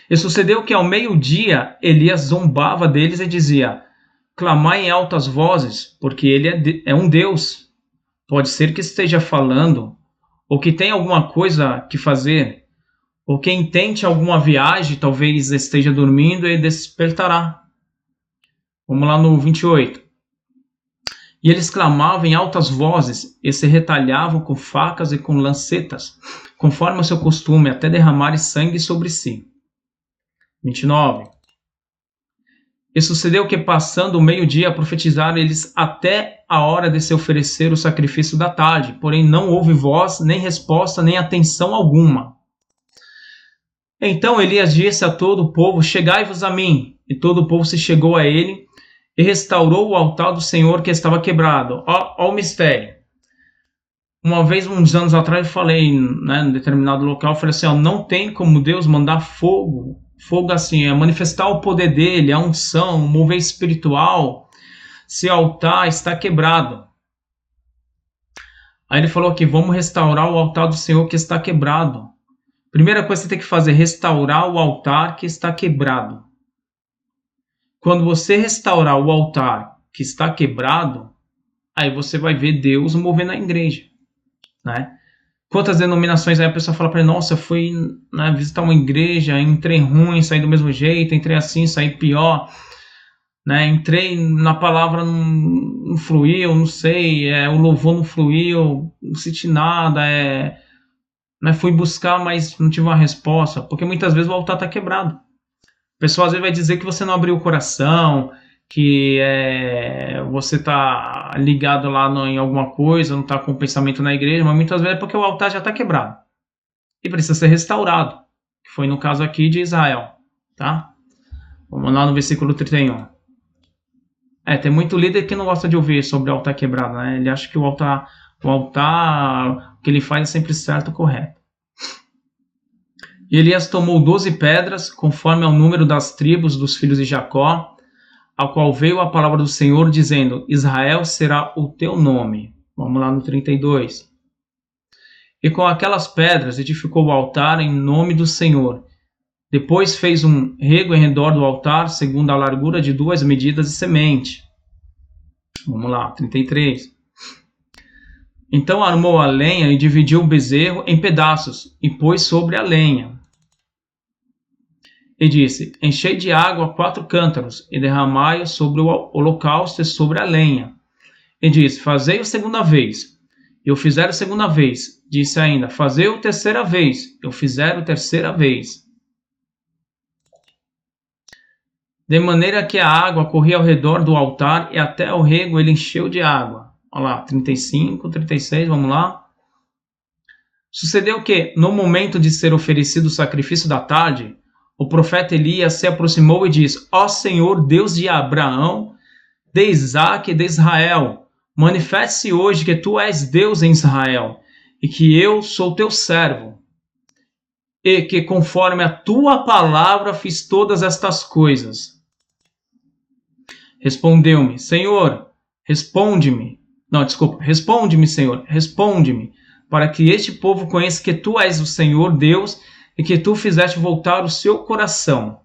E sucedeu que ao meio-dia Elias zombava deles e dizia: Clamai em altas vozes, porque ele é, de, é um Deus. Pode ser que esteja falando, ou que tenha alguma coisa que fazer, ou quem tente alguma viagem, talvez esteja dormindo e despertará. Vamos lá no 28. E eles clamavam em altas vozes e se retalhavam com facas e com lancetas, conforme o seu costume, até derramarem sangue sobre si. 29. E sucedeu que, passando o meio-dia, profetizaram eles até a hora de se oferecer o sacrifício da tarde, porém não houve voz, nem resposta, nem atenção alguma. Então Elias disse a todo o povo: Chegai-vos a mim. E todo o povo se chegou a ele e restaurou o altar do Senhor que estava quebrado. Ó, ó o mistério. Uma vez, uns anos atrás, eu falei, né, em determinado local, eu falei assim: ó, não tem como Deus mandar fogo, fogo assim, é manifestar o poder dele, a unção, o mover espiritual, se o altar está quebrado. Aí ele falou que vamos restaurar o altar do Senhor que está quebrado. Primeira coisa que você tem que fazer é restaurar o altar que está quebrado. Quando você restaurar o altar que está quebrado, aí você vai ver Deus movendo a igreja, né? Quantas denominações aí a pessoa fala para nossa, eu fui né, visitar uma igreja, entrei ruim, saí do mesmo jeito, entrei assim, saí pior, né? Entrei na palavra, não, não fluiu, não sei, é, o louvor não fluiu, não senti nada, é, né, fui buscar, mas não tive uma resposta, porque muitas vezes o altar está quebrado. O pessoal às vezes vai dizer que você não abriu o coração, que é, você está ligado lá no, em alguma coisa, não está com o pensamento na igreja, mas muitas vezes é porque o altar já está quebrado e precisa ser restaurado, que foi no caso aqui de Israel, tá? Vamos lá no versículo 31. É, tem muito líder que não gosta de ouvir sobre o altar quebrado, né? Ele acha que o altar, o altar que ele faz é sempre certo e correto. E Elias tomou doze pedras, conforme ao número das tribos dos filhos de Jacó, ao qual veio a palavra do Senhor, dizendo: Israel será o teu nome. Vamos lá no 32. E com aquelas pedras edificou o altar em nome do Senhor. Depois fez um rego em redor do altar, segundo a largura de duas medidas de semente. Vamos lá, 33. Então armou a lenha e dividiu o bezerro em pedaços e pôs sobre a lenha. E disse: Enchei de água quatro cântaros e derramai-o sobre o holocausto e sobre a lenha. E disse: Fazei-o segunda vez. E o fizeram segunda vez. Disse ainda: Fazei-o terceira vez. E o fizeram terceira vez. De maneira que a água corria ao redor do altar e até o rego ele encheu de água. Olha lá, 35, 36, vamos lá. Sucedeu que, no momento de ser oferecido o sacrifício da tarde, o profeta Elias se aproximou e disse: Ó Senhor Deus de Abraão, de Isaac e de Israel, manifeste-se hoje que tu és Deus em Israel e que eu sou teu servo, e que conforme a tua palavra fiz todas estas coisas. Respondeu-me: Senhor, responde-me. Não, desculpa. Responde-me, Senhor. Responde-me, para que este povo conheça que tu és o Senhor Deus e que tu fizeste voltar o seu coração.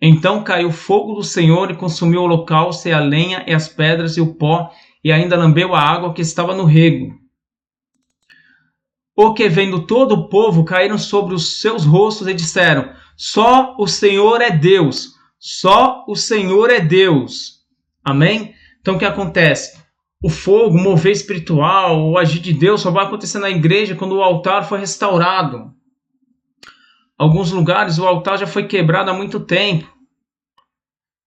Então caiu fogo do Senhor e consumiu o holocausto e a lenha e as pedras e o pó e ainda lambeu a água que estava no rego. O que vendo todo o povo caíram sobre os seus rostos e disseram: Só o Senhor é Deus só o Senhor é Deus. Amém? Então o que acontece? O fogo, o mover espiritual, o agir de Deus só vai acontecer na igreja quando o altar for restaurado. Alguns lugares o altar já foi quebrado há muito tempo.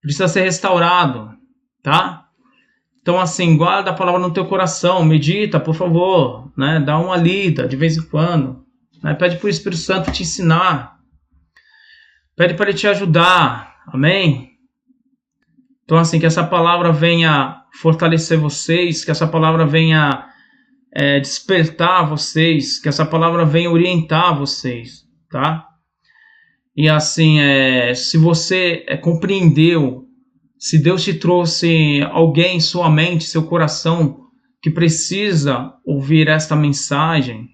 Precisa ser restaurado, tá? Então assim, guarda a palavra no teu coração, medita, por favor, né? Dá uma lida de vez em quando, né? Pede para o Espírito Santo te ensinar. Pede para ele te ajudar, Amém? Então, assim, que essa palavra venha fortalecer vocês, que essa palavra venha é, despertar vocês, que essa palavra venha orientar vocês, tá? E assim, é, se você é, compreendeu, se Deus te trouxe alguém em sua mente, seu coração, que precisa ouvir esta mensagem,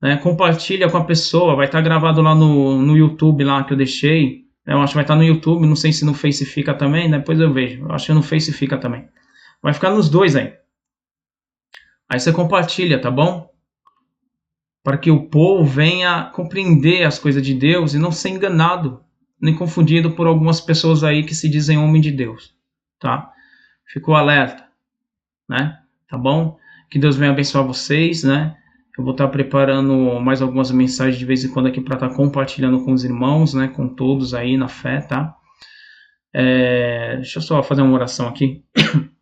né, compartilha com a pessoa, vai estar gravado lá no, no YouTube lá que eu deixei, eu acho que vai estar no YouTube, não sei se no Face fica também, depois eu vejo. Eu acho que no Face fica também. Vai ficar nos dois aí. Aí você compartilha, tá bom? Para que o povo venha compreender as coisas de Deus e não ser enganado, nem confundido por algumas pessoas aí que se dizem homem de Deus, tá? Ficou alerta, né? Tá bom? Que Deus venha abençoar vocês, né? Eu vou estar preparando mais algumas mensagens de vez em quando aqui para estar compartilhando com os irmãos, né, com todos aí na fé, tá? É, deixa eu só fazer uma oração aqui.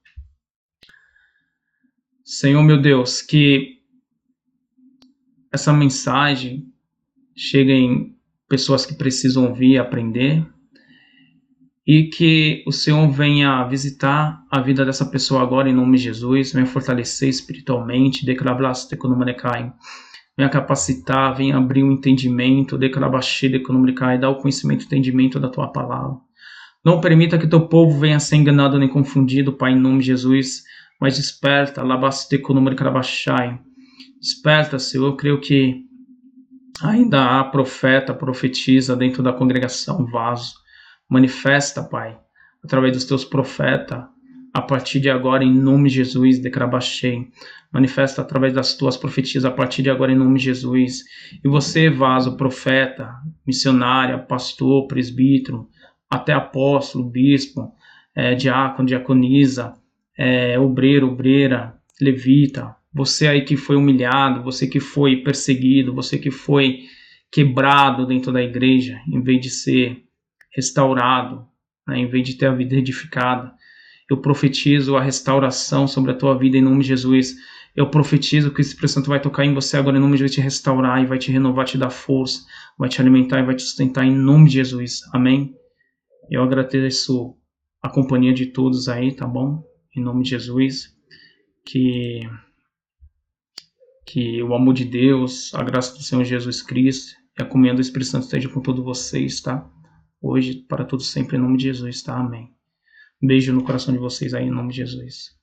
Senhor meu Deus, que essa mensagem chegue em pessoas que precisam ouvir e aprender, e que o Senhor venha visitar a vida dessa pessoa agora em nome de Jesus, venha fortalecer espiritualmente, venha capacitar, venha abrir o um entendimento, declabaste dá o conhecimento e entendimento da tua palavra. Não permita que teu povo venha ser enganado nem confundido, Pai, em nome de Jesus, mas desperta, labaste desperta, Senhor, eu creio que ainda há profeta, profetiza dentro da congregação, vaso, Manifesta, Pai, através dos teus profetas, a partir de agora, em nome de Jesus, decrabachei. Manifesta através das tuas profecias, a partir de agora, em nome de Jesus. E você, vaso, profeta, missionária, pastor, presbítero, até apóstolo, bispo, é, diácono, diaconisa, é, obreiro, obreira, levita, você aí que foi humilhado, você que foi perseguido, você que foi quebrado dentro da igreja, em vez de ser restaurado, né, em vez de ter a vida edificada. Eu profetizo a restauração sobre a tua vida em nome de Jesus. Eu profetizo que o Espírito Santo vai tocar em você agora em nome de Jesus, te restaurar e vai te renovar, te dar força, vai te alimentar e vai te sustentar em nome de Jesus. Amém? Eu agradeço a companhia de todos aí, tá bom? Em nome de Jesus. Que que o amor de Deus, a graça do Senhor Jesus Cristo e a comunhão do Espírito Santo esteja com todos vocês, tá? Hoje, para todos sempre, em nome de Jesus, tá? Amém. Beijo no coração de vocês aí, em nome de Jesus.